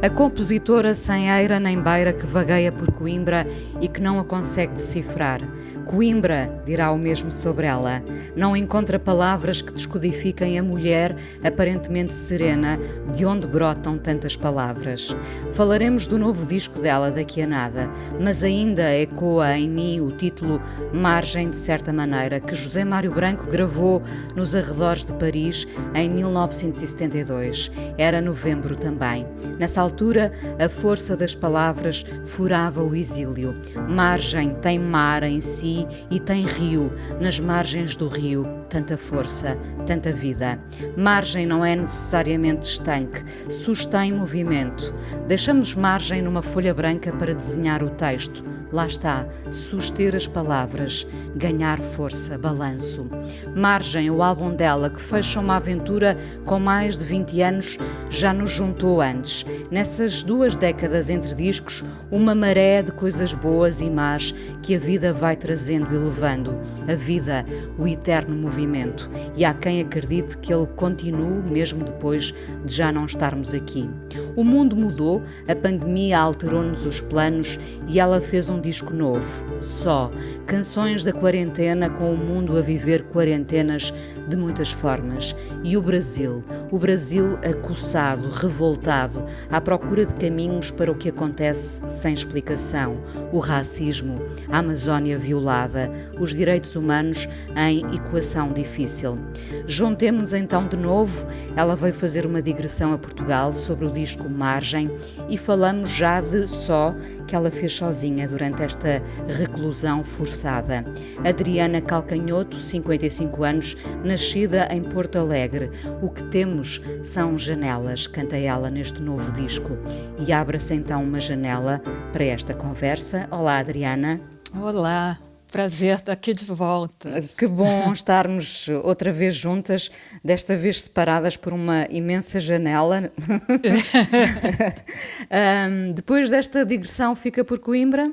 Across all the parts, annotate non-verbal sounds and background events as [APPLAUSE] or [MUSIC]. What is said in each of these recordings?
A compositora sem eira nem beira que vagueia por Coimbra e que não a consegue decifrar. Coimbra dirá o mesmo sobre ela. Não encontra palavras que descodifiquem a mulher aparentemente serena, de onde brotam tantas palavras. Falaremos do novo disco dela daqui a nada, mas ainda ecoa em mim o título Margem, de certa maneira, que José Mário Branco gravou nos arredores de Paris em 1972. Era novembro também. Nessa altura, a força das palavras furava o exílio. Margem tem mar em si e tem rio, nas margens do rio, tanta força, tanta vida. Margem não é necessariamente estanque, sustém movimento. Deixamos margem numa folha branca para desenhar o texto. Lá está, suster as palavras, ganhar força, balanço. Margem, o álbum dela, que fecha uma aventura com mais de 20 anos, já nos juntou antes. Nessas duas décadas entre discos, uma maré de coisas boas e más que a vida vai trazendo e levando. A vida, o eterno movimento. E há quem acredite que ele continue mesmo depois de já não estarmos aqui. O mundo mudou, a pandemia alterou-nos os planos e ela fez um disco novo. Só. Canções da quarentena com o mundo a viver quarentenas de muitas formas. E o Brasil. O Brasil acossado, revoltado, à procura de caminhos para o que acontece sem explicação. O racismo, a Amazónia violada, os direitos humanos em equação difícil. Juntemos-nos então de novo. Ela veio fazer uma digressão a Portugal sobre o disco Margem e falamos já de só que ela fez sozinha durante esta reclusão forçada. Adriana Calcanhoto, 55 anos, nascida em Porto Alegre. O que temos são janelas, canta ela neste novo disco. E abre-se então uma janela para esta conversa. Olá, Adriana. Olá, Prazer estar aqui de volta. Que bom estarmos outra vez juntas, desta vez separadas por uma imensa janela. [LAUGHS] [LAUGHS] um, depois desta digressão, fica por Coimbra?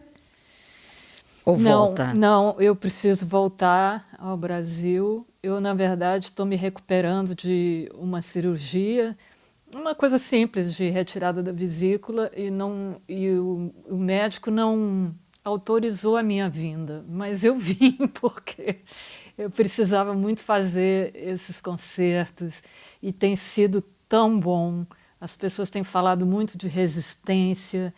Ou não, volta? Não, eu preciso voltar ao Brasil. Eu, na verdade, estou me recuperando de uma cirurgia, uma coisa simples de retirada da vesícula, e, não, e o, o médico não autorizou a minha vinda, mas eu [LAUGHS] vim porque eu precisava muito fazer esses concertos e tem sido tão bom. As pessoas têm falado muito de resistência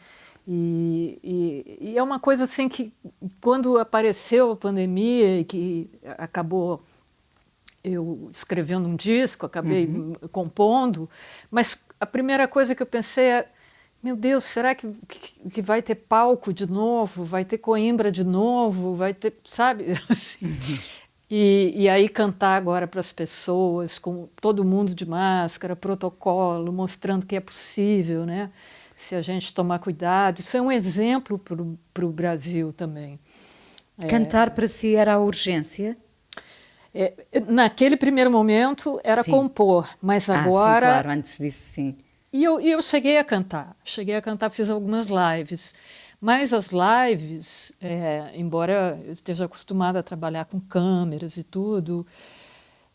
e, e, e é uma coisa assim que quando apareceu a pandemia e que acabou eu escrevendo um disco, acabei uhum. compondo, mas a primeira coisa que eu pensei é meu Deus, será que, que, que, vai ter palco de novo? Vai ter Coimbra de novo? Vai ter, sabe? [LAUGHS] Assim. E, e aí cantar agora para as pessoas, com todo mundo de máscara, protocolo, mostrando que é possível, né? Se a gente tomar cuidado. Isso é um exemplo para o Brasil também. Cantar é... para si era a urgência? É, naquele primeiro momento era sim. compor, mas agora. Ah, sim, claro, antes disso, sim. E eu, e eu cheguei a cantar, cheguei a cantar, fiz algumas lives. Mas as lives, é, embora eu esteja acostumada a trabalhar com câmeras e tudo,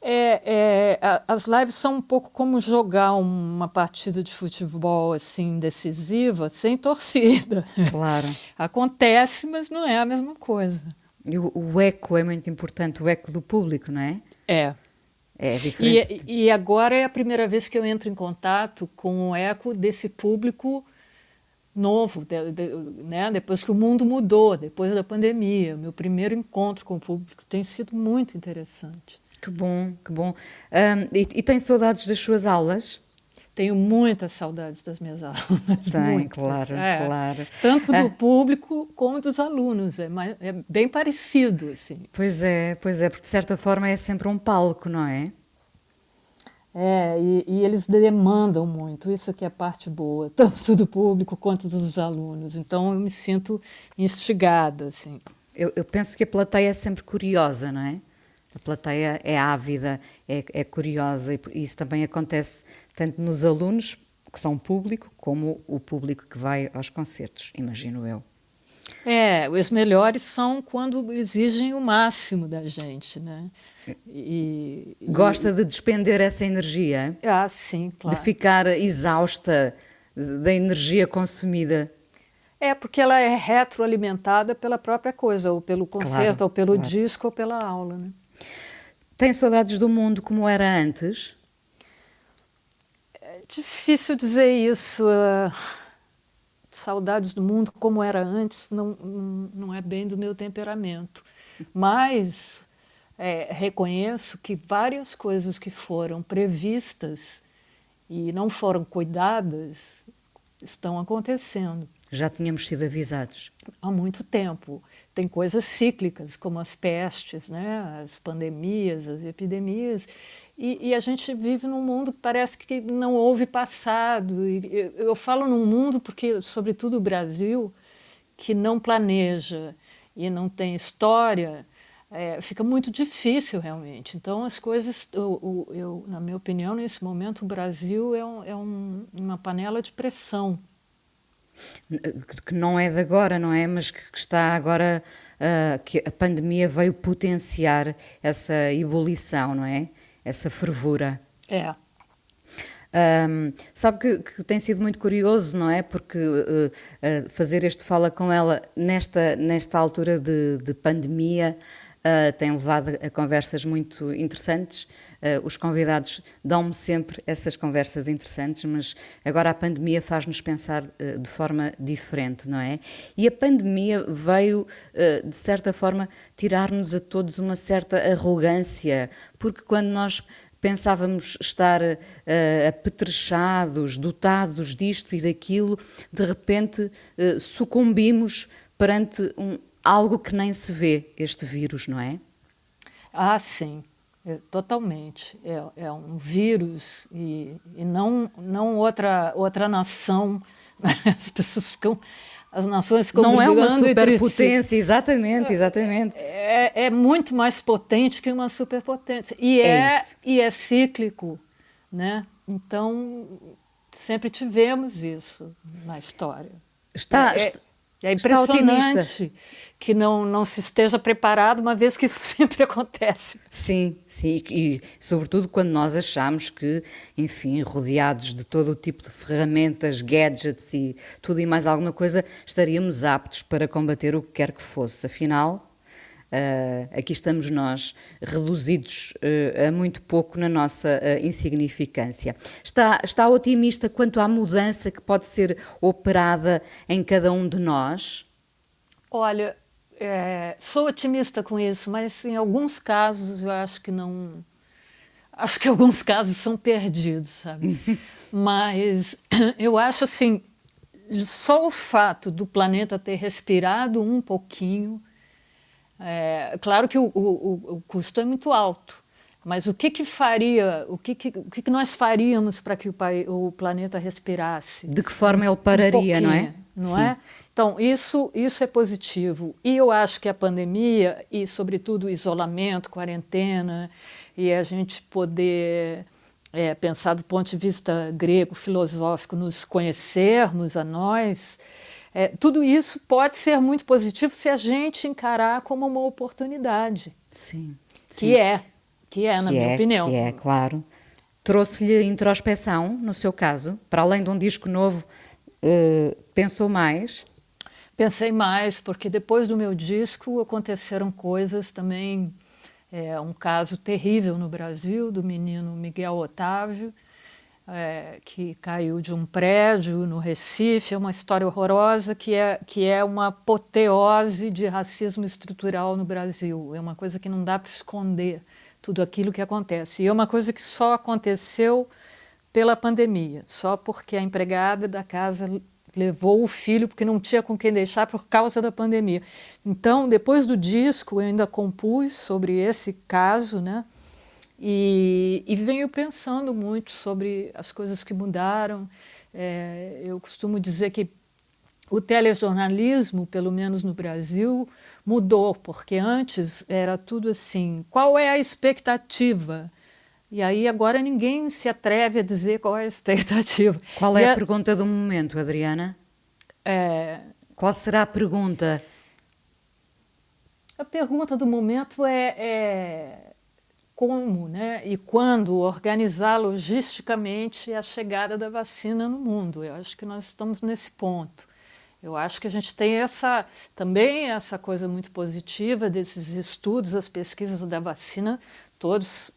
é, é, as lives são um pouco como jogar uma partida de futebol assim decisiva sem torcida. [LAUGHS] Claro. Acontece, mas não é a mesma coisa. E o, o eco é muito importante, o eco do público, não é? É. É diferente. E, e, agora é a primeira vez que eu entro em contato com o eco desse público novo, de, de, né? depois que o mundo mudou, depois da pandemia. Meu primeiro encontro com o público tem sido muito interessante. Que bom, que bom. Um, e, e tem saudades das suas aulas? tenho muitas saudades das minhas [LAUGHS] aulas. Tem, muitas. claro, É. claro. Tanto do É. público como dos alunos. É, mais- é bem parecido, assim. Pois é, pois é, porque de certa forma é sempre um palco, não é? É, e, e eles demandam muito, isso que é a parte boa, [LAUGHS] tanto do público quanto dos alunos. Então eu me sinto instigada, assim. Eu, eu penso que a plateia é sempre curiosa, não é? A plateia é ávida, é, é curiosa, e isso também acontece tanto nos alunos, que são público, como o público que vai aos concertos, imagino eu. É, os melhores são quando exigem o máximo da gente, né? E, e- Gosta de despender essa energia, Ah, sim, claro. de ficar exausta da energia consumida. É, porque ela é retroalimentada pela própria coisa, ou pelo concerto, Claro, ou pelo claro. disco, ou pela aula, né? Tem saudades do mundo como era antes? É difícil dizer isso. ah, saudades do mundo como era antes não, não, não é bem do meu temperamento. Mas é, reconheço que várias coisas que foram previstas e não foram cuidadas estão acontecendo Já tínhamos sido avisados. há muito tempo. Tem coisas cíclicas, como as pestes, né? as pandemias, as epidemias. E, e a gente vive num mundo que parece que não houve passado. E eu, eu falo num mundo porque, sobretudo o Brasil, que não planeja e não tem história, é, fica muito difícil realmente. Então, as coisas, eu, eu- na minha opinião, nesse momento, o Brasil é, um- é um- uma panela de pressão. Que não é de agora, não é? Mas que, está agora, ah, que a pandemia veio potenciar essa ebulição, não é? Essa fervura. É. Ahm, sabe que, que tem sido muito curioso, não é? Porque eh, eh, fazer este fala com ela nesta, nesta altura de, de pandemia ah, tem levado a conversas muito interessantes. Os convidados dão-me sempre essas conversas interessantes, mas agora a pandemia faz-nos pensar de forma diferente, não é? E a pandemia veio, de certa forma, tirar-nos a todos uma certa arrogância, porque quando nós pensávamos estar eh, apetrechados, dotados disto e daquilo, de repente eh, sucumbimos perante um- algo que nem se vê, este vírus, não é? Ah, sim, é, totalmente. É, é um vírus e, e não, não outra, outra nação. [LAUGHS] As pessoas ficam. As nações ficam Não é uma entre si. superpotência, exatamente, exatamente. É, é muito mais potente que uma superpotência. E É é, e é cíclico. Né? Então, sempre tivemos isso na história. Está, é, está- é impressionante que não, não se esteja preparado, uma vez que isso [LAUGHS] sempre acontece. Sim, sim, e, e sobretudo quando nós achamos que, enfim, rodeados de todo o tipo de ferramentas, gadgets e tudo e mais alguma coisa, estaríamos aptos para combater o que quer que fosse. Afinal, ah, aqui estamos nós, reduzidos ah, a muito pouco na nossa ah, insignificância. Está, está otimista quanto à mudança que pode ser operada em cada um de nós? Olha, é, sou otimista com isso, mas em alguns casos eu acho que não. Acho que [LAUGHS] alguns casos são perdidos, sabe? [LAUGHS] mas [CLEARS THROAT] eu acho assim, só o fato do planeta ter respirado um pouquinho, é, claro que o, o, o custo é muito alto, mas o que que faria, o que que, o que, que nós faríamos para que o, pai, o planeta respirasse? De que forma ele pararia, não é? Não Sim. é? Então, isso, isso é positivo. E eu acho que a pandemia, e sobretudo o isolamento, quarentena, e a gente poder é, pensar do ponto de vista grego, filosófico, nos conhecermos a nós, é, tudo isso pode ser muito positivo se a gente encarar como uma oportunidade, Sim. que é, que é, na que minha é, opinião. Que é, claro. Trouxe-lhe introspeção, no seu caso, para além de um disco novo, eh, pensou mais? Pensei mais, porque depois do meu disco aconteceram coisas também. É, um caso terrível no Brasil do menino Miguel Otávio, é, que caiu de um prédio no Recife. É uma história horrorosa que é, que é uma apoteose de racismo estrutural no Brasil. É uma coisa que não dá para esconder tudo aquilo que acontece. E é uma coisa que só aconteceu pela pandemia, só porque a empregada da casa levou o filho porque não tinha com quem deixar por causa da pandemia. Então, depois do disco, eu ainda compus sobre esse caso, né? E, e venho pensando muito sobre as coisas que mudaram. É, eu costumo dizer que o telejornalismo, pelo menos no Brasil, mudou, porque antes era tudo assim: qual é a expectativa? E aí agora ninguém se atreve a dizer qual é a expectativa. [LAUGHS] Qual é a, a, pergunta do momento, Adriana? É... Qual será a pergunta? A pergunta do momento é, é como né, e quando organizar logisticamente a chegada da vacina no mundo. Eu acho que nós estamos nesse ponto. Eu acho que a gente tem essa também essa coisa muito positiva desses estudos, as pesquisas da vacina, todos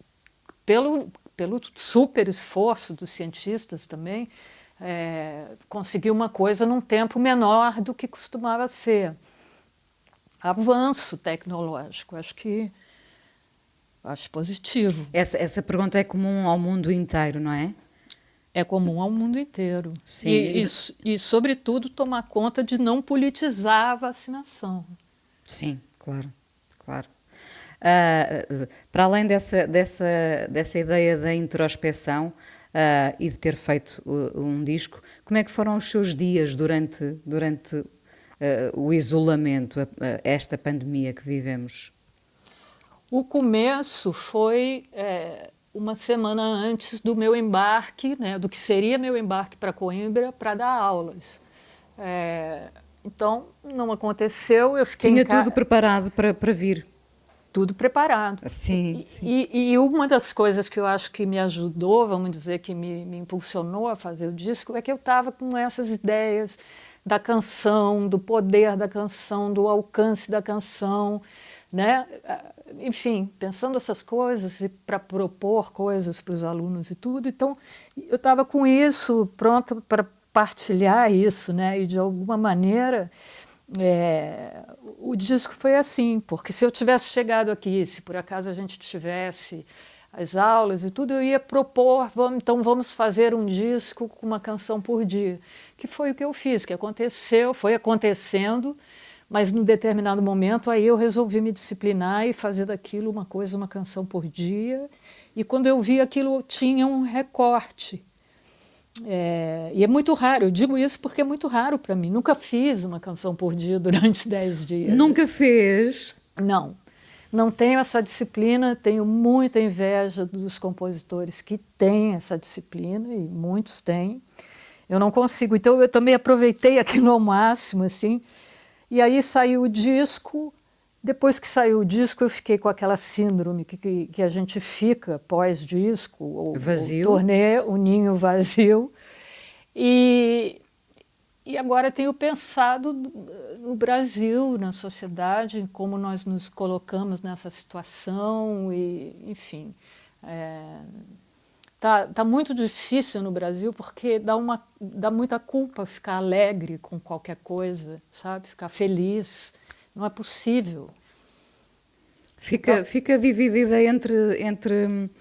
pelo, pelo super esforço dos cientistas também, é, conseguir uma coisa num tempo menor do que costumava ser. Avanço tecnológico, acho que acho positivo. Essa, essa pergunta é comum ao mundo inteiro, não é? É comum ao mundo inteiro. Sim. E, e, e, sobretudo, tomar conta de não politizar a vacinação. Sim, claro, claro. Uh, para além dessa, dessa, dessa ideia da introspeção uh, e de ter feito uh, um disco, como é que foram os seus dias durante, durante o isolamento, esta pandemia que vivemos? O começo foi é, uma semana antes do meu embarque, né, do que seria meu embarque para Coimbra, para dar aulas. É, então, não aconteceu, eu fiquei... Tinha tudo preparado para, para vir tudo preparado. Sim, sim. E, e, uma das coisas que eu acho que me ajudou, vamos dizer, que me, me impulsionou a fazer o disco, é que eu estava com essas ideias da canção, do poder da canção, do alcance da canção, né? Enfim, pensando essas coisas e para propor coisas para os alunos e tudo. Então, eu estava com isso pronto para partilhar isso, né? E de alguma maneira é, o disco foi assim, porque se eu tivesse chegado aqui, se por acaso a gente tivesse as aulas e tudo, eu ia propor, vamos, então vamos fazer um disco com uma canção por dia, que foi o que eu fiz, que aconteceu, foi acontecendo, mas num determinado momento aí eu resolvi me disciplinar e fazer daquilo uma coisa, uma canção por dia, e quando eu vi aquilo tinha um recorte, é, e é muito raro, eu digo isso porque é muito raro para mim. Nunca fiz uma canção por dia [LAUGHS] durante dez dias. Nunca fez? Não. Não tenho essa disciplina, tenho muita inveja dos compositores que têm essa disciplina, e muitos têm. Eu não consigo. Então eu também aproveitei [LAUGHS] aquilo ao máximo, assim. E aí saiu o disco. Depois que saiu o disco, eu fiquei com aquela síndrome que, que, que a gente fica pós-disco, ou, vazio. ou turnê, o ninho vazio. E, e agora tenho pensado no Brasil, na sociedade, em como nós nos colocamos nessa situação, e, enfim. É, tá, tá muito difícil no Brasil porque dá, uma, dá muita culpa ficar alegre com qualquer coisa, sabe? Ficar feliz não é possível. Fica, então, fica dividida entre, entre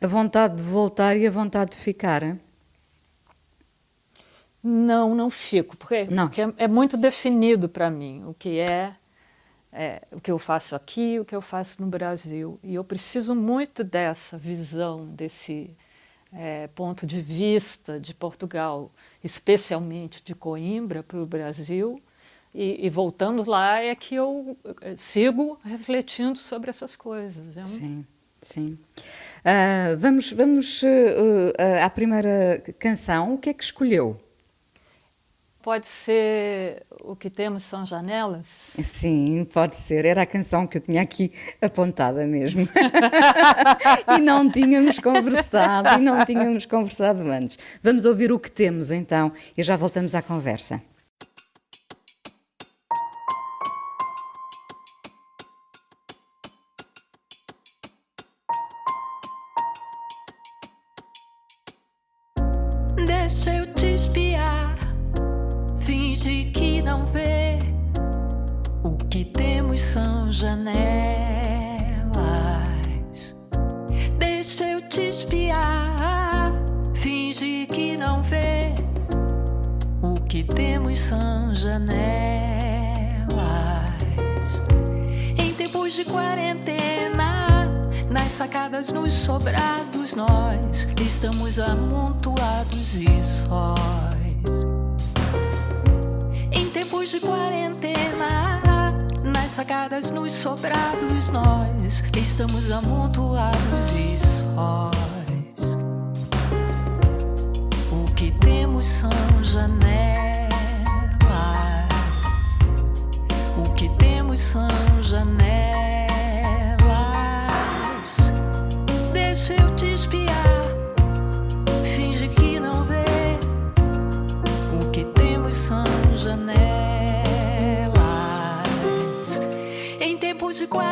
a vontade de voltar e a vontade de ficar? Não, não fico, porque, não. porque é, é muito definido para mim o que é, é, o que eu faço aqui, o que eu faço no Brasil. E eu preciso muito dessa visão, desse é, ponto de vista de Portugal, especialmente de Coimbra para o Brasil, e, e, voltando lá é que eu eh, sigo refletindo sobre essas coisas. É sim, sim. Uh, vamos vamos uh, uh, à primeira canção. O que é que escolheu? Pode ser O que temos são janelas? Sim, pode ser. Era a canção que eu tinha aqui apontada mesmo. [LAUGHS] e não tínhamos conversado, e não tínhamos conversado antes. Vamos ouvir o que temos então e já voltamos à conversa.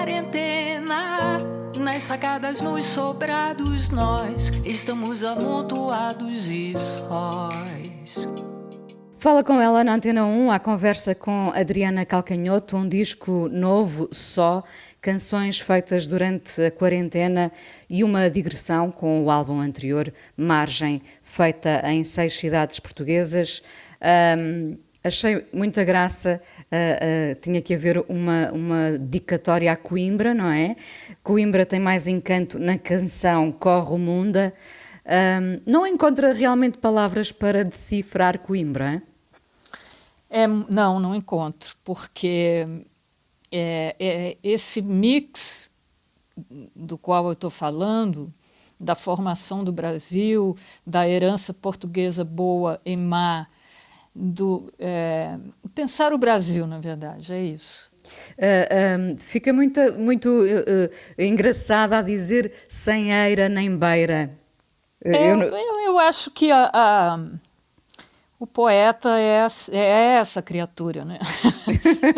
Quarentena, nas sacadas, nos sobrados, nós estamos amontoados e sós. Fala com ela na Antena 1, à conversa com Adriana Calcanhoto, um disco novo só, canções feitas durante a quarentena e uma digressão com o álbum anterior, Margem, feita em seis cidades portuguesas. Um, achei muita graça, uh, tinha que haver uma, uma dicatória a Coimbra, não é? Coimbra tem mais encanto na canção Corre o Munda. Um, não encontra realmente palavras para decifrar Coimbra? É, não, não encontro, porque é, é esse mix do qual eu estou falando, da formação do Brasil, da herança portuguesa boa e má, do é, pensar o Brasil, na verdade, é isso. Uh, fica muito, muito uh, engraçada a dizer sem eira nem beira. É, eu, eu, eu, acho que a, a o poeta é, é essa criatura, né?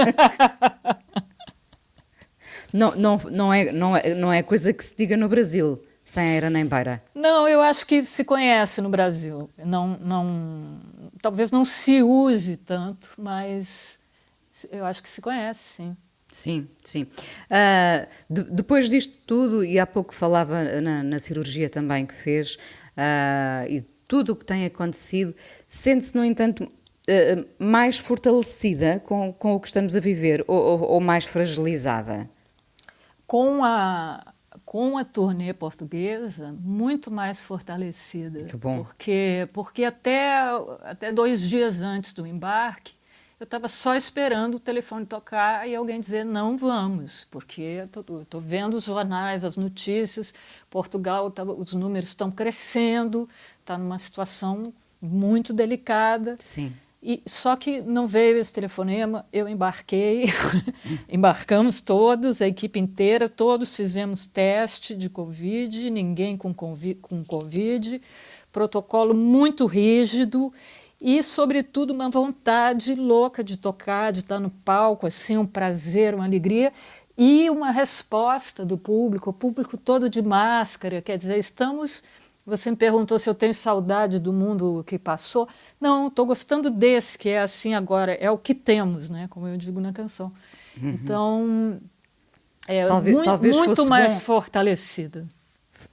[LAUGHS] não, não, não, é, não, é, não é coisa que se diga no Brasil, sem era nem beira. Não, eu acho que se conhece no Brasil. Não, não, talvez não se use tanto, mas eu acho que se conhece, sim. Sim, sim. Uh, de, depois disto tudo, e há pouco falava na, na cirurgia também que fez, uh, e tudo o que tem acontecido, sente-se, no entanto, uh, mais fortalecida com, com o que estamos a viver ou, ou, ou mais fragilizada? Com a, com a turnê portuguesa, muito mais fortalecida. Que bom. Porque, porque até, até dois dias antes do embarque, eu estava só esperando o telefone tocar e alguém dizer não vamos, porque estou vendo os jornais, as notícias, Portugal, tá, os números estão crescendo, está numa situação muito delicada. Sim. E, só que não veio esse telefonema, eu embarquei, [LAUGHS] embarcamos todos, a equipe inteira, todos fizemos teste de Covid, ninguém com, com Covid, protocolo muito rígido e, sobretudo, uma vontade louca de tocar, de estar no palco, assim, um prazer, uma alegria e uma resposta do público, o público todo de máscara, quer dizer, estamos você me perguntou se eu tenho saudade do mundo que passou. Não, estou gostando desse, que é assim agora, é o que temos, né? como eu digo na canção. Uhum. Então, é talvez, muito, talvez muito mais bom, fortalecida.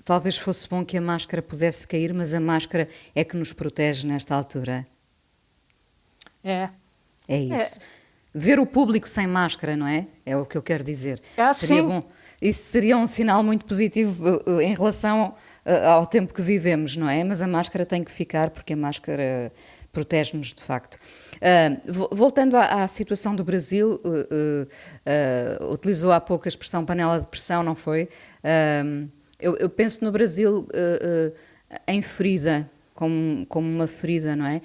Talvez fosse bom que a máscara pudesse cair, mas a máscara é que nos protege nesta altura. É. É isso. É. Ver o público sem máscara, não é? É o que eu quero dizer. É assim. Seria bom. Isso seria um sinal muito positivo uh, em relação uh, ao tempo que vivemos, não é? Mas a máscara tem que ficar porque a máscara protege-nos de facto. Uh, voltando à, à, situação do Brasil, uh, uh, utilizou há pouco a expressão panela de pressão, não foi? Eu, eu, penso no Brasil em ferida, como, como, uma ferida, não é?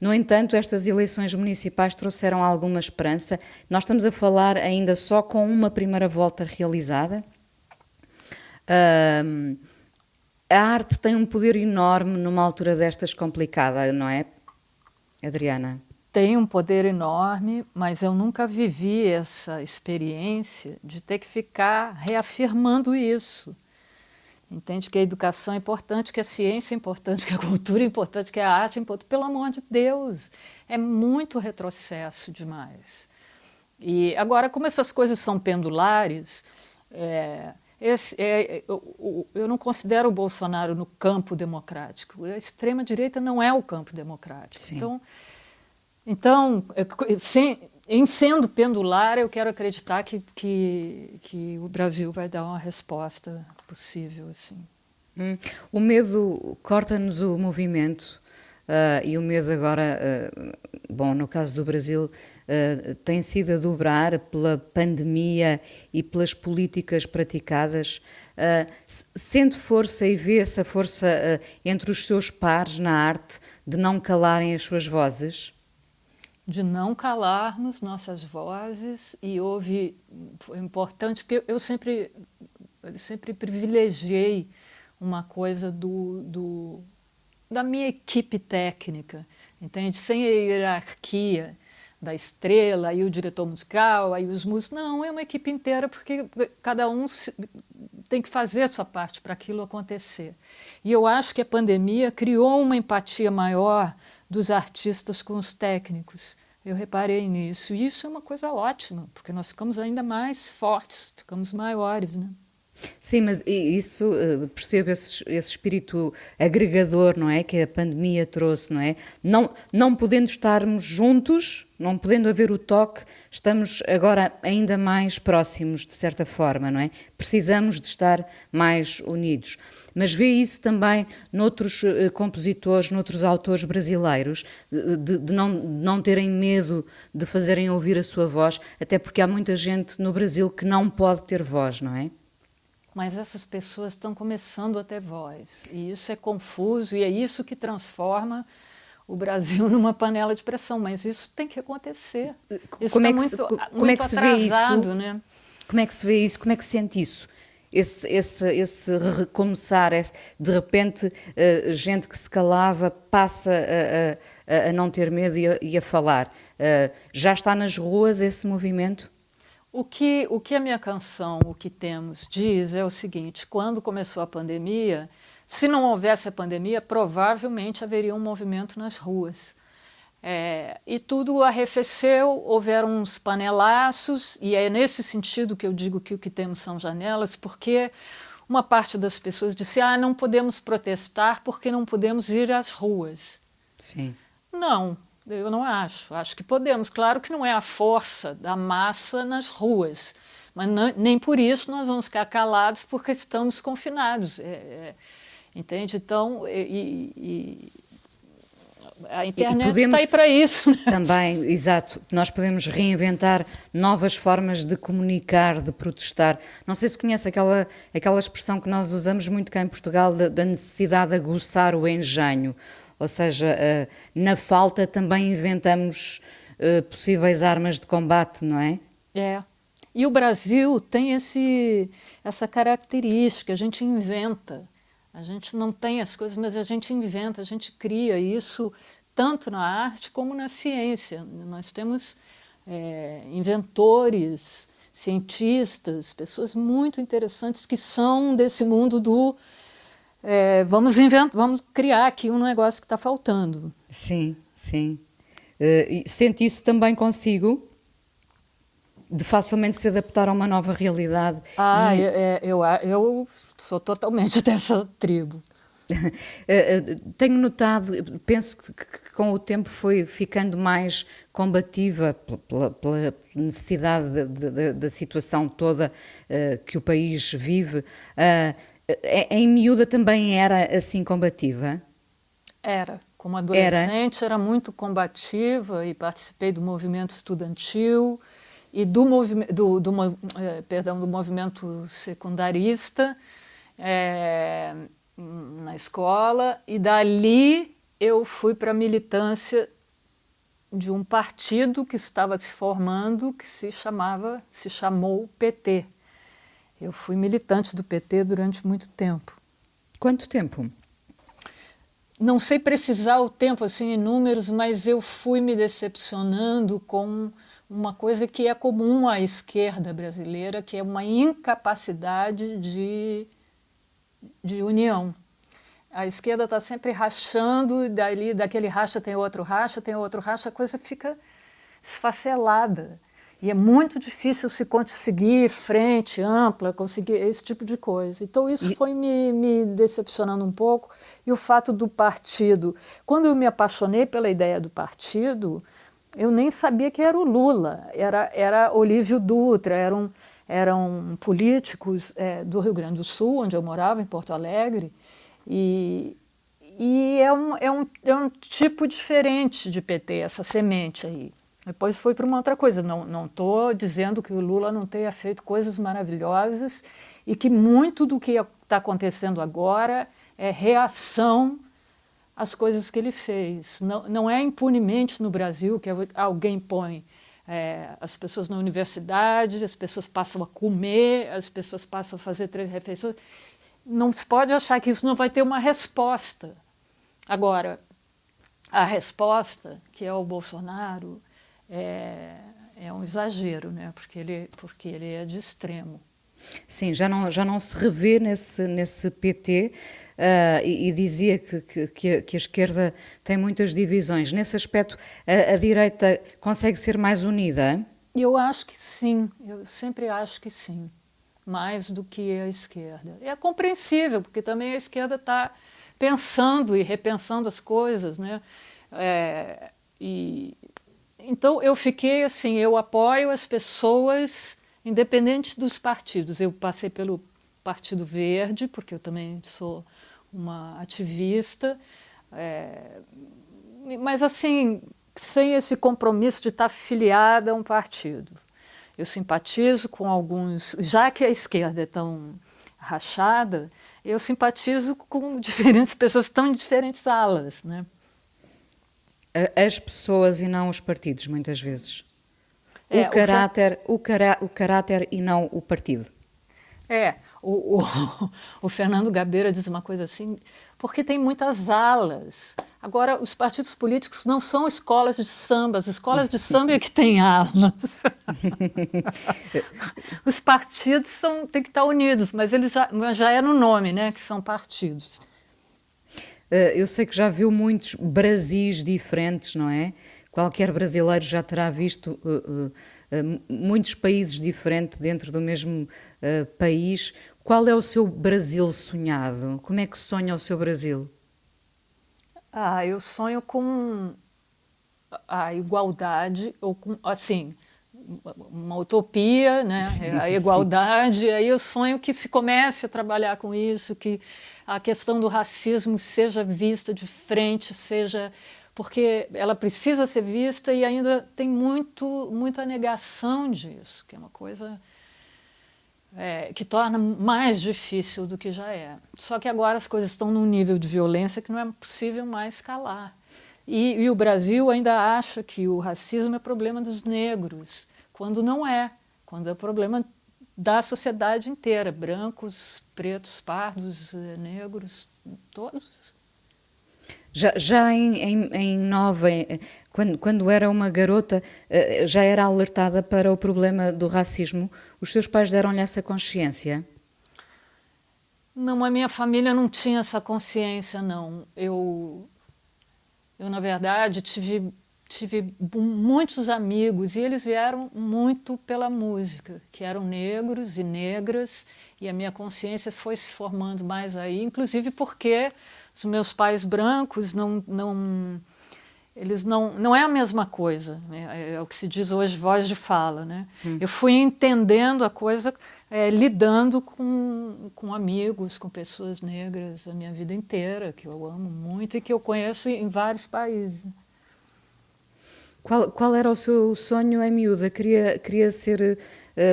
no entanto, estas eleições municipais trouxeram alguma esperança. Nós estamos a falar ainda só com uma primeira volta realizada. Uh, a arte tem um poder enorme numa altura destas complicada, não é, Adriana? Tem um poder enorme, mas eu nunca vivi essa experiência de ter que ficar reafirmando isso. Entende que a educação é importante, que a ciência é importante, [LAUGHS] que a cultura é importante, que a arte é importante. Pelo amor de Deus, é muito retrocesso demais. E agora, como essas coisas são pendulares, é, esse, é, eu, eu, não considero o Bolsonaro no campo democrático. A extrema-direita não é o campo democrático. Sim. Então, Então, sem, em sendo pendular, eu quero acreditar que, que, que o Brasil vai dar uma resposta possível. Assim. Hum. O medo corta-nos o movimento. Uh, e o medo agora, uh, bom, no caso do Brasil, uh, tem sido a dobrar pela pandemia e pelas políticas praticadas. sente força e vê essa força entre os seus pares na arte de não calarem as suas vozes? De não calarmos nossas vozes e houve, foi importante, porque eu sempre, eu sempre privilegiei uma coisa do, do da minha equipe técnica, entende? Sem a hierarquia da estrela, aí o diretor musical, aí os músicos. Não, é uma equipe inteira, porque cada um tem que fazer a sua parte para aquilo acontecer. E eu acho que a pandemia criou uma empatia maior dos artistas com os técnicos. Eu reparei nisso. E isso é uma coisa ótima, porque nós ficamos ainda mais fortes, ficamos maiores, né? Sim, mas isso, eh, percebo esse, esse, espírito agregador, não é? Que a pandemia trouxe, não é? Não, não podendo estarmos juntos, não podendo haver o toque, estamos agora ainda mais próximos, de certa forma, não é? Precisamos de estar mais unidos. Mas vê isso também noutros uh, compositores, noutros autores brasileiros, de, de, não, de não terem medo de fazerem ouvir a sua voz, até porque há muita gente no Brasil que não pode ter voz, não é? Mas essas pessoas estão começando a ter voz. E isso é confuso e é isso que transforma o Brasil [LAUGHS] numa panela de pressão. Mas isso tem que acontecer. Isso como, é que muito, se, como muito é que se vê isso? Né? Como é que se vê isso? Como é que se sente isso? Esse, esse, esse recomeçar, esse, de repente, uh, gente que se calava passa a, a, a não ter medo e a, e a falar. Uh, já está nas ruas esse movimento? O que, o que a minha canção, o que temos, diz é o seguinte: quando começou a pandemia, se não houvesse a pandemia, provavelmente haveria um movimento nas ruas. É, e tudo arrefeceu, houveram uns panelaços, e é nesse sentido que eu digo que o que temos são janelas, porque uma parte das pessoas disse: ah, não podemos protestar porque não podemos ir às ruas. Sim. Não, eu não acho. Acho que podemos. Claro que não é a força da massa nas ruas, mas não, nem por isso nós vamos ficar calados porque estamos confinados. É, é, entende? Então, e, e, a internet podemos, está aí para isso. Né? [LAUGHS] Também, exato. Nós podemos reinventar novas formas de comunicar, de protestar. Não sei se conhece aquela, aquela expressão que nós usamos muito cá em Portugal da, da necessidade de aguçar o engenho ou seja, eh, na falta também inventamos eh, possíveis armas de combate, não é? É. E o Brasil tem esse, essa característica, a gente inventa. A gente não tem as coisas, mas a gente inventa, a gente cria isso tanto na arte como na ciência. Nós temos é, inventores, cientistas, pessoas muito interessantes que são desse mundo do é, vamos inventar, vamos criar aqui um negócio que está faltando. Sim, sim. Uh, sente isso também consigo? De facilmente se adaptar a uma nova realidade? Ah, e... eu, é, eu, eu sou totalmente [LAUGHS] dessa tribo. Eh, [LAUGHS] tenho notado, penso que, que, com o tempo foi ficando mais combativa pela, pela necessidade da situação toda uh, que o país vive. Uh, é, em miúda também era assim combativa? Era. Como adolescente era, era muito combativa e participei do movimento estudantil e do, movi do, do, eh, perdão, do movimento secundarista é, na escola e dali eu fui para a militância de um partido que estava se formando que se chamava se chamou PT eu fui militante do PT durante muito tempo. Quanto tempo? Não sei precisar o tempo assim em números, mas eu fui me decepcionando com uma coisa que é comum à esquerda brasileira, que é uma incapacidade de, de união. A esquerda está sempre rachando, e dali, daquele racha tem outro racha, tem outro racha, a coisa fica esfacelada. E é muito difícil se conseguir frente ampla, conseguir esse tipo de coisa. Então, isso e... foi me, me decepcionando um pouco. E o fato do partido. Quando eu me apaixonei pela ideia do partido, eu nem sabia que era o Lula, era, era Olívio Dutra, eram, eram políticos é, do Rio Grande do Sul, onde eu morava, em Porto Alegre, e, e é, um, é, um, é um tipo diferente de PT, essa semente aí. Depois foi para uma outra coisa. Não estou dizendo que o Lula não tenha feito coisas maravilhosas e que muito do que está acontecendo agora é reação às coisas que ele fez. Não, não é impunemente no Brasil que alguém põe é, as pessoas na universidade, as pessoas passam a comer, as pessoas passam a fazer três refeições. Não se pode achar que isso não vai ter uma resposta. Agora, a resposta, que é o Bolsonaro, é, é um exagero, né? porque, ele, porque ele é de extremo. Sim, já não, já não se revê nesse, nesse PT uh, e, e, dizia que, que, que, a, esquerda tem muitas divisões. Nesse aspecto, a, a, direita consegue ser mais unida? Eu acho que sim, eu sempre acho que sim, mais do que a esquerda. É compreensível, porque também a esquerda está pensando e repensando as coisas, né? É, e, então eu fiquei assim, eu apoio as pessoas independente dos partidos. Eu passei pelo Partido Verde, porque eu também sou uma ativista, é, mas assim, sem esse compromisso de estar filiada a um partido. Eu simpatizo com alguns, já que a esquerda é tão rachada, eu simpatizo com [LAUGHS] diferentes pessoas que estão em diferentes alas, né? As pessoas e não os partidos, muitas vezes. É, o, caráter, o, cara, o caráter e não o partido. É, o, o, [LAUGHS] o, Fernando Gabeira diz uma coisa assim, porque tem muitas alas. Agora, os partidos políticos não são escolas de samba, as escolas de samba é que têm alas. [LAUGHS] os partidos são, têm que estar unidos, mas eles já, já é no nome, né, que são partidos. Eh, eu sei que já viu muitos Brasis diferentes, não é? Qualquer brasileiro já terá visto uh, uh, muitos países diferentes dentro do mesmo país. Qual é o seu Brasil sonhado? Como é que sonha o seu Brasil? Ah, eu sonho com a igualdade, ou com, assim, uma utopia, né? Sim, a igualdade. Sim. Aí eu sonho que se comece a trabalhar com isso, que a questão do racismo seja vista de frente, seja porque ela precisa ser vista e ainda tem muito, muita negação disso, que é uma coisa é, que torna mais difícil do que já é. Só que agora as coisas estão num nível de violência que não é possível mais calar. E, e o Brasil ainda acha que o racismo é problema dos negros, quando não é, quando é problema da sociedade inteira, brancos, pretos, pardos, eh, negros, todos já, já em, em, em nova, quando, quando era uma garota, eh, já era alertada para o problema do racismo? Os seus pais deram-lhe essa consciência? Não, a minha família não tinha essa consciência, não. Eu, eu na verdade, tive, tive muitos amigos e eles vieram muito pela música, que eram negros e negras, e a minha consciência foi se formando mais aí, inclusive porque os meus pais brancos não, não eles não não é a mesma coisa né? é o que se diz hoje voz de fala né hum. eu fui entendendo a coisa é, lidando com, com amigos com pessoas negras a minha vida inteira que eu amo muito e que eu conheço em vários países qual, qual era o seu sonho em miúda? Queria, queria ser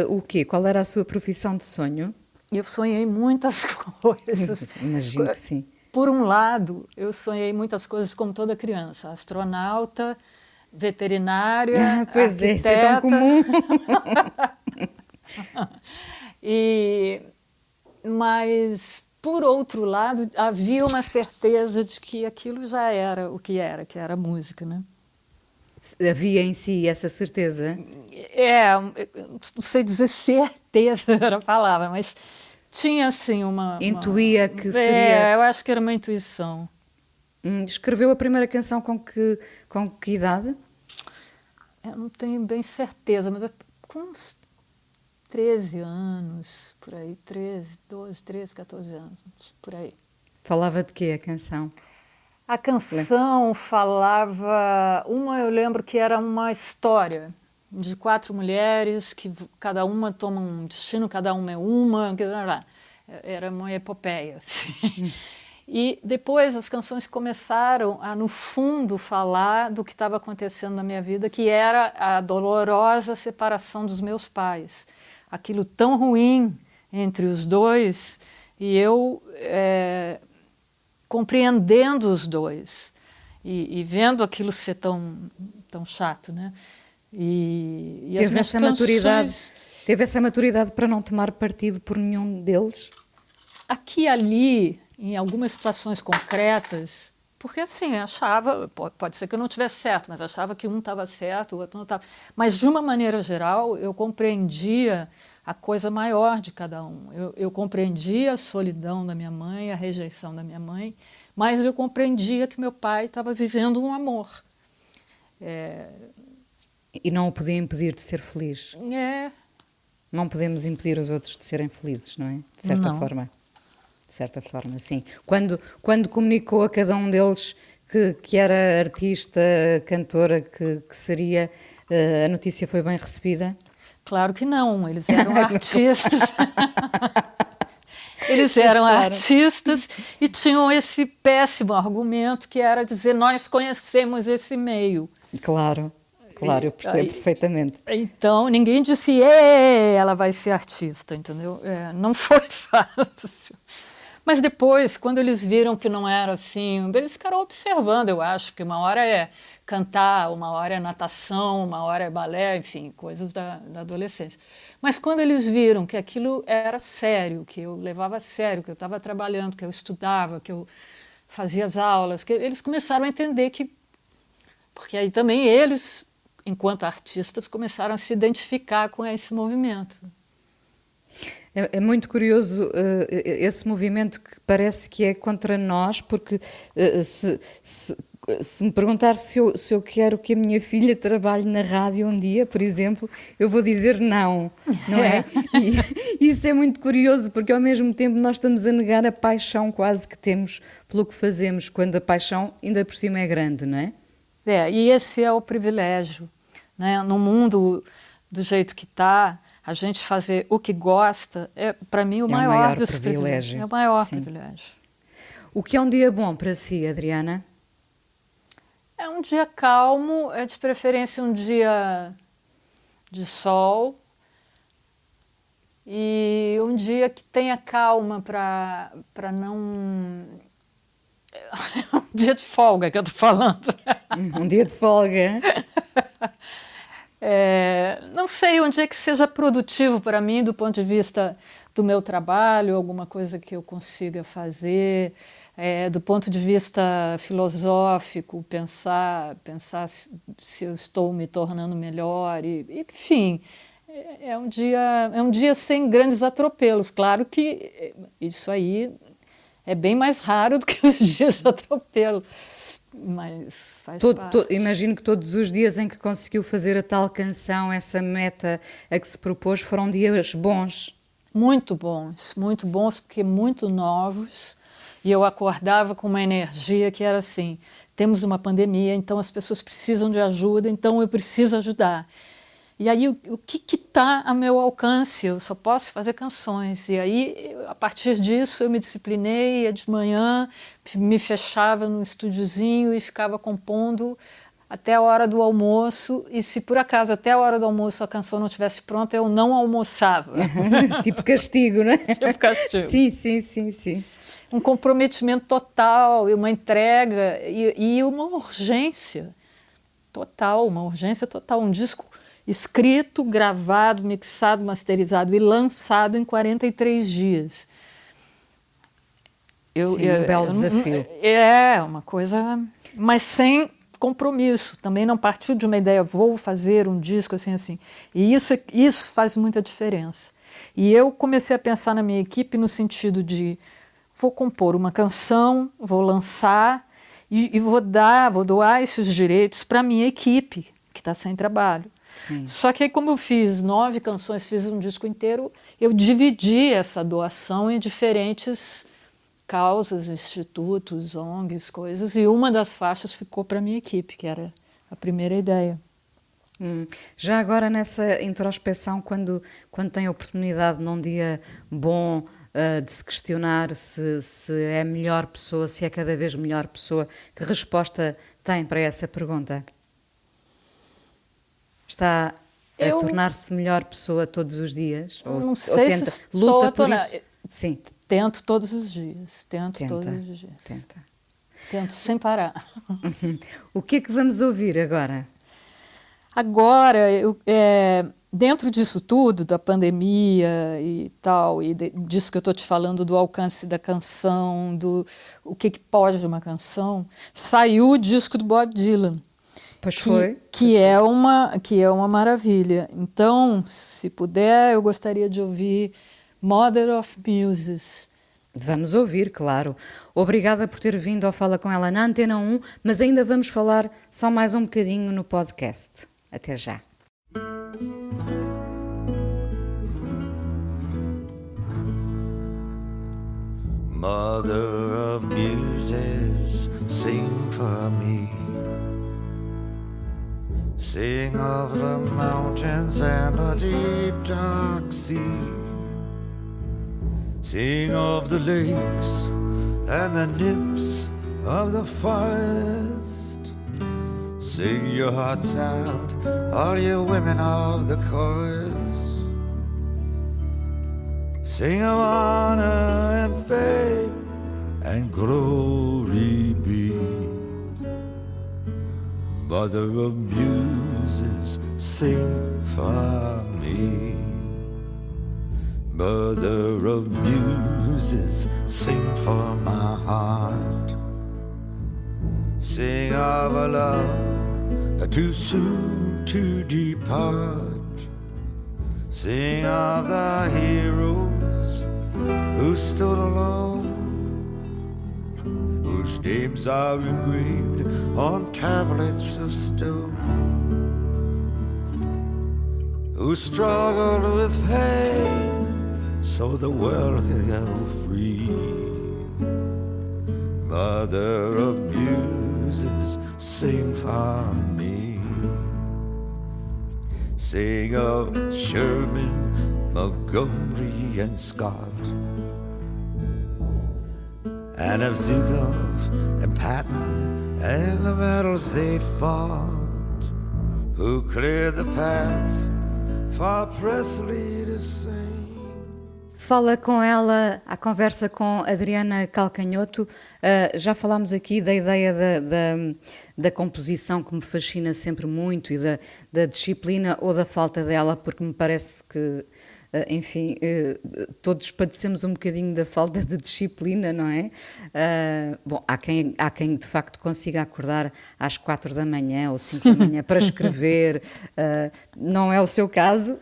uh, o quê? Qual era a sua profissão de sonho? Eu sonhei muitas [LAUGHS] coisas. [LAUGHS] Imagino que sim. Por um lado, eu sonhei muitas coisas como toda criança: astronauta, veterinária. Ah, pois arquiteta. é, isso é tão comum. [LAUGHS] e, mas, por outro lado, havia uma certeza de que aquilo já era o que era, que era música, né? Havia em si essa certeza? É, não sei dizer certeza [LAUGHS] era a palavra, mas tinha assim uma. Intuía uma... que seria. É, eu acho que era uma intuição. Hum, escreveu a primeira canção com que, com que idade? Eu não tenho bem certeza, mas com uns 13 anos, por aí, 13, 12, 13, 14 anos, por aí. Falava de quê a canção? A canção falava. Uma eu lembro que era uma história de quatro mulheres que cada uma toma um destino, cada uma é uma. Era uma epopeia. [LAUGHS] Assim. E depois as canções começaram a, no fundo, falar do que estava acontecendo na minha vida, que era a dolorosa separação dos meus pais. Aquilo tão ruim entre os dois, e eu é, compreendendo os dois e, e, vendo aquilo ser tão, tão chato, né? E, e teve essa canções... maturidade, teve essa maturidade para não tomar partido por nenhum deles. Aqui e ali em algumas situações concretas, porque assim, achava, pode ser que eu não tivesse certo, mas achava que um estava certo, o outro não estava. Mas de uma maneira geral, eu compreendia a coisa maior de cada um. Eu, eu compreendia a solidão da minha mãe, a rejeição da minha mãe, mas eu compreendia que meu pai estava vivendo um amor. É... E não o podia impedir de ser feliz. É. Não podemos impedir os outros de serem felizes, não é? De certa não. forma de certa forma, sim. Quando, quando comunicou a cada um deles que, que era artista, cantora, que, que seria, uh, a notícia foi bem recebida? Claro que não, eles eram [LAUGHS] artistas. [LAUGHS] eles eram artistas e tinham esse péssimo argumento que era dizer nós conhecemos esse meio. Claro. Claro, eu percebo Aí, perfeitamente. Então, ninguém disse, ela vai ser artista, entendeu? É, não foi [LAUGHS] fácil. Mas depois, quando eles viram que não era assim, eles ficaram observando, eu acho, que uma hora é cantar, uma hora é natação, uma hora é balé, enfim, coisas da, da adolescência. Mas quando eles viram que aquilo era sério, que eu levava a sério, que eu estava trabalhando, que eu estudava, que eu fazia as aulas, que eles começaram a entender que. Porque aí também eles, enquanto artistas, começaram a se identificar com esse movimento. É, é, muito curioso uh, esse movimento que parece que é contra nós, porque uh, se, se, se, me perguntar se eu, se eu quero que a minha filha trabalhe na rádio um dia, por exemplo, eu vou dizer não, não é? [LAUGHS] E isso é muito curioso, porque ao mesmo tempo nós estamos a negar a paixão quase que temos pelo que fazemos, quando a paixão ainda por cima é grande, não é? É, e esse é o privilégio, né? No mundo do jeito que está, a gente fazer o que gosta é, para mim, o é maior, maior dos privilégios. É o maior Sim. privilégio. O que é um dia bom para si, Adriana? É um dia calmo, é de preferência um dia de sol e um dia que tenha calma para não. [LAUGHS] um dia de folga que eu estou falando. Um dia de folga. [LAUGHS] É, não sei, um dia que seja produtivo para mim do ponto de vista do meu trabalho, alguma coisa que eu consiga fazer, é, do ponto de vista filosófico, pensar, pensar se, se eu estou me tornando melhor, e, enfim, é, é, um dia, é um dia sem grandes atropelos. Claro que isso aí é bem mais raro do que os [LAUGHS] dias de atropelo mas faz todo, todo, imagino que todos os dias em que conseguiu fazer a tal canção, essa meta a que se propôs, foram dias bons. Muito bons, muito bons, porque muito novos. E eu acordava com uma energia que era assim: temos uma pandemia, então as pessoas precisam de ajuda, então eu preciso ajudar. E aí, o, o que está a meu alcance? Eu só posso fazer canções. E aí, a partir disso, eu me disciplinei, ia de manhã, me fechava num estúdiozinho e ficava compondo até a hora do almoço. E se por acaso até a hora do almoço a canção não estivesse pronta, eu não almoçava. [LAUGHS] tipo castigo, né? [LAUGHS] Tipo castigo. Sim, sim, sim, sim. Um comprometimento total e uma entrega e, e uma urgência total, uma urgência total. Um disco escrito, gravado, mixado, masterizado e lançado em 43 dias. Eu, Sim, eu, um belo eu, desafio. É, uma coisa. Mas sem compromisso. Também não partiu de uma ideia, vou fazer um disco assim, assim. E isso, isso faz muita diferença. E eu comecei a pensar na minha equipe no sentido de vou compor uma canção, vou lançar e, e vou dar, vou doar esses direitos para a minha equipe que está sem trabalho. Sim. Só que aí, como eu fiz nove canções, fiz um disco inteiro, eu dividi essa doação em diferentes causas, institutos, ONGs, coisas, e uma das faixas ficou para a minha equipe, que era a primeira ideia. Hum. Já agora nessa introspeção, quando, quando tem a oportunidade num dia bom uh, de se questionar se, se é melhor pessoa, se é cada vez melhor pessoa, que resposta tem para essa pergunta? Está a Eu- tornar-se melhor pessoa todos os dias? Ou, Não sei ou tenta, se luta a por tornar- isso? Sim, Tento todos os dias, tento tenta, todos os dias. tenta. Tento sem parar. O que é que vamos ouvir agora? Agora, eu, é, dentro disso tudo, da pandemia e tal, e de- disso que eu estou te falando, do alcance da canção, do o que, que pode uma canção, saiu o disco do Bob Dylan. Pois que, foi. que é uma que é uma maravilha. Então, se puder, eu gostaria de ouvir Mother of Muses. Vamos ouvir, claro. Obrigada por ter vindo ao Fala com ela na Antena 1, mas ainda vamos falar só mais um bocadinho no podcast. Até já. Mother of muses, sing for me. Sing of the mountains and the deep dark sea. Sing of the lakes and the nymphs of the forest. Sing your hearts out, all you women of the chorus. Sing of honor and fame and glory Mother of muses, sing for me. Mother of muses, sing for my heart. Sing of a love too soon to depart. Sing of the heroes who stood alone, whose names are engraved on tablets of stone, who struggled with pain so the world can go free. Mother of muses, sing for me. Sing of Sherman, Montgomery, and Scott, and of Zukov and Patton, and the battles they fought, who cleared the path for Presley to sing. Fala com ela, a conversa com Adriana Calcanhoto. Uh, já falámos aqui da ideia da, da, da, composição que me fascina sempre muito e da, da, disciplina ou da falta dela, porque me parece que, enfim, uh, todos padecemos um bocadinho da falta de disciplina, não é? bom, há quem, há quem de facto consiga acordar às quatro da manhã ou cinco da manhã para escrever, [LAUGHS] não é o seu caso.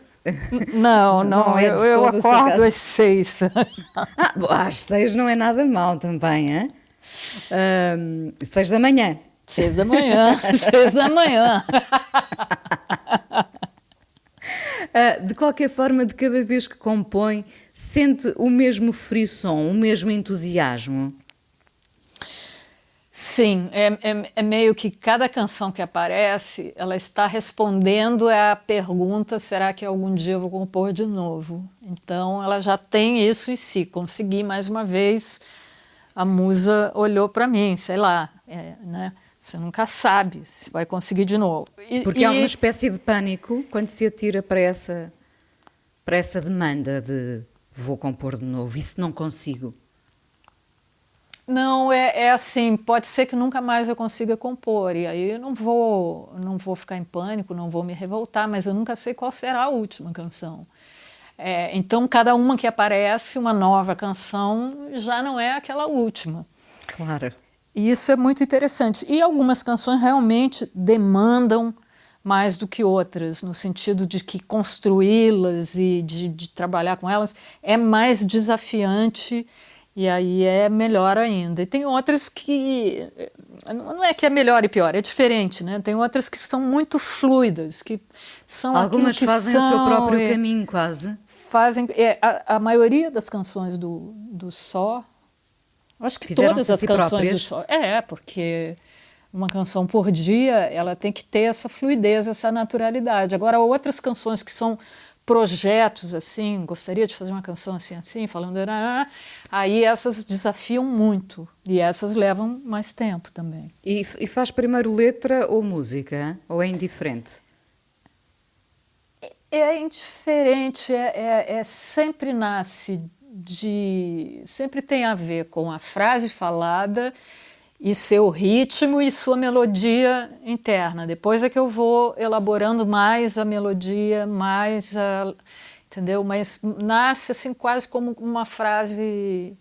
Não, [LAUGHS] não, não é eu, eu acordo às seis. [LAUGHS] ah, bom, às seis não é nada mal também, hein? Um, seis da manhã. Seis da manhã, seis da manhã. Uh, de qualquer forma, de cada vez que compõe, sente o mesmo frisson, o mesmo entusiasmo? Sim, é, é, é, meio que cada canção que aparece, ela está respondendo à pergunta: será que algum dia eu vou compor de novo? Então, ela já tem isso em si. Consegui mais uma vez, a musa olhou para mim, sei lá, é, né? Você nunca sabe se vai conseguir de novo. E, Porque e... há uma espécie de pânico quando se atira para essa, para essa demanda de vou compor de novo, e se não consigo? Não, é, é, assim, pode ser que nunca mais eu consiga compor, e aí eu não vou, não vou ficar em pânico, não vou me revoltar, mas eu nunca sei qual será a última canção. É, então, cada uma que aparece, uma nova canção, já não é aquela última. Claro. E isso é muito interessante. E algumas canções realmente demandam mais do que outras, no sentido de que construí-las e de, de trabalhar com elas é mais desafiante e aí é melhor ainda. E tem outras que não é que é melhor e pior, é diferente, né? Tem outras que são muito fluidas, que são algumas que fazem são, o seu próprio é, caminho quase. Fazem é, a, a, maioria das canções do, do Só Acho que todas as si canções próprias? do solo. É, porque uma canção por dia, ela tem que ter essa fluidez, essa naturalidade. Agora, outras canções que são projetos assim, gostaria de fazer uma canção assim, assim, falando, aí essas desafiam muito e essas levam mais tempo também. E, e faz primeiro letra ou música? Ou é indiferente? É indiferente, é, é, é sempre nasce de. sempre tem a ver com a frase falada e seu ritmo e sua melodia interna. Depois é que eu vou elaborando mais a melodia, mais a. entendeu? Mas nasce assim quase como uma frase.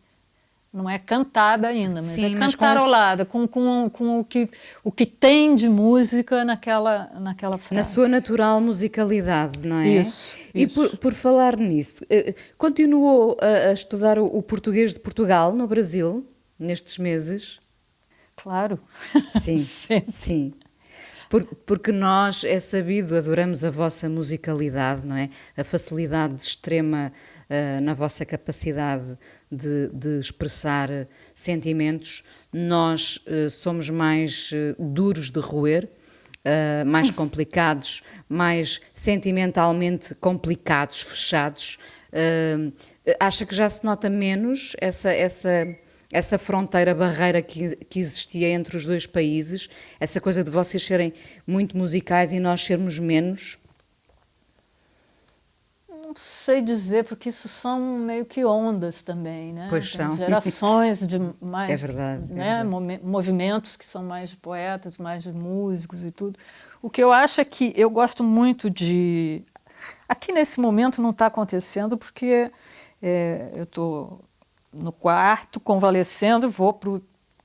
Não é cantada ainda, mas Sim, é mas cantarolada, com, com, com o, que, o que tem de música naquela, naquela frase. Na sua natural musicalidade, não é? Isso, E isso. por, por falar nisso, eh, continuou a, estudar o, o português de Portugal no Brasil nestes meses? Claro. Sim, [LAUGHS] sim. Por- porque nós, é sabido, adoramos a vossa musicalidade, não é? A facilidade extrema eh, na vossa capacidade de, de expressar sentimentos. Nós eh, somos mais eh, duros de roer, eh, mais complicados, mais sentimentalmente complicados, fechados. Eh, acha que já se nota menos essa, essa, essa fronteira, barreira que, que existia entre os dois países, essa coisa de vocês serem muito musicais e nós sermos menos? Não sei dizer, porque isso são meio que ondas também, né? Pois Tem são. gerações de [LAUGHS] mais. É verdade, é Né? verdade. momen- Movimentos que são mais de poetas, mais de músicos e tudo. O que eu acho é que eu gosto muito de. Aqui nesse momento não está acontecendo porque é, eu estou no quarto, convalescendo, vou para o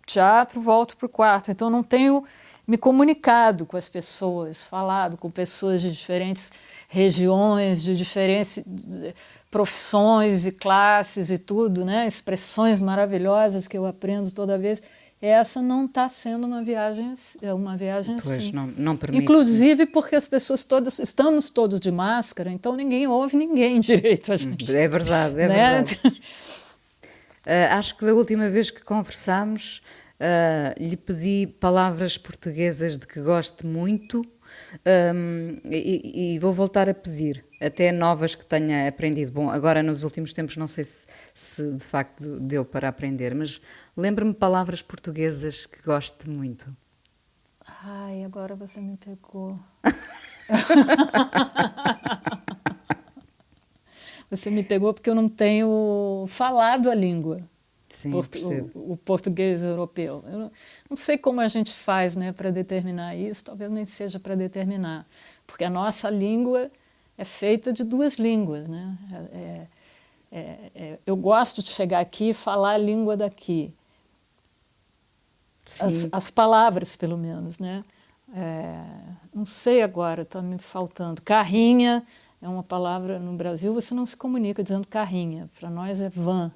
teatro, volto para o quarto. Então não tenho me comunicado com as pessoas, falado com pessoas de diferentes regiões, de diferentes eh, profissões e classes e tudo, né? Expressões maravilhosas que eu aprendo toda vez. Essa não está sendo uma viagem, é uma viagem Pois, assim. não- não permite. Inclusive porque as pessoas todas estamos todos de máscara, então ninguém ouve ninguém [LAUGHS] direito a gente. É verdade, é Né? verdade. [LAUGHS] Ah, acho que da última vez que conversámos, ah, lhe pedi palavras portuguesas de que goste muito ahm, e, e vou voltar a pedir, até novas que tenha aprendido. Bom, agora nos últimos tempos não sei se, se de facto deu para aprender, mas lembre-me palavras portuguesas que goste muito. Ai, agora você me pegou. [LAUGHS] você me pegou porque eu não tenho falado a língua. Sim, Portu- o, o português europeu. Eu não, não sei como a gente faz né, para determinar isso, talvez nem seja para determinar, porque a nossa língua é feita de duas línguas. Né? É- é- é- eu gosto de chegar aqui e falar a língua daqui. As, as palavras, pelo menos, né? É, não sei agora, está me faltando. Carrinha é uma palavra no Brasil, você não se comunica dizendo carrinha. Para nós é van.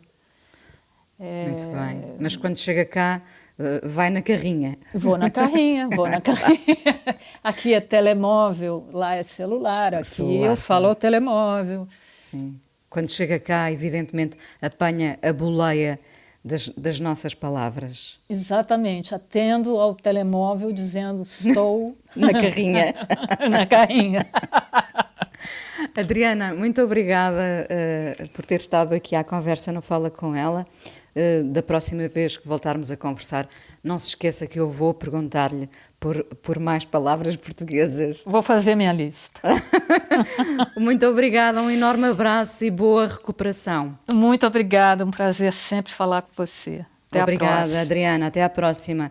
É, Muito bem. Mas quando chega cá, ah, vai na carrinha. Vou na carrinha, vou na [LAUGHS] carrinha. Aqui é telemóvel, lá é celular. Aqui Celular, eu falo ao telemóvel. Sim. Quando chega cá, evidentemente, apanha a boleia das, das nossas palavras. Exatamente, atendo ao telemóvel dizendo estou [LAUGHS] Na carrinha. [LAUGHS] na carrinha. Adriana, muito obrigada eh, por ter estado aqui à conversa no Fala Com Ela. Eh, da próxima vez que voltarmos a conversar, não se esqueça que eu vou perguntar-lhe por, por mais palavras [LAUGHS] portuguesas. Vou fazer minha lista. [LAUGHS] Muito obrigada, um enorme abraço e boa recuperação. Muito obrigada, um prazer sempre falar com você. Até a obrigada. Adriana. Até à próxima.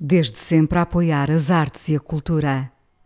Desde sempre a apoiar as artes e a cultura.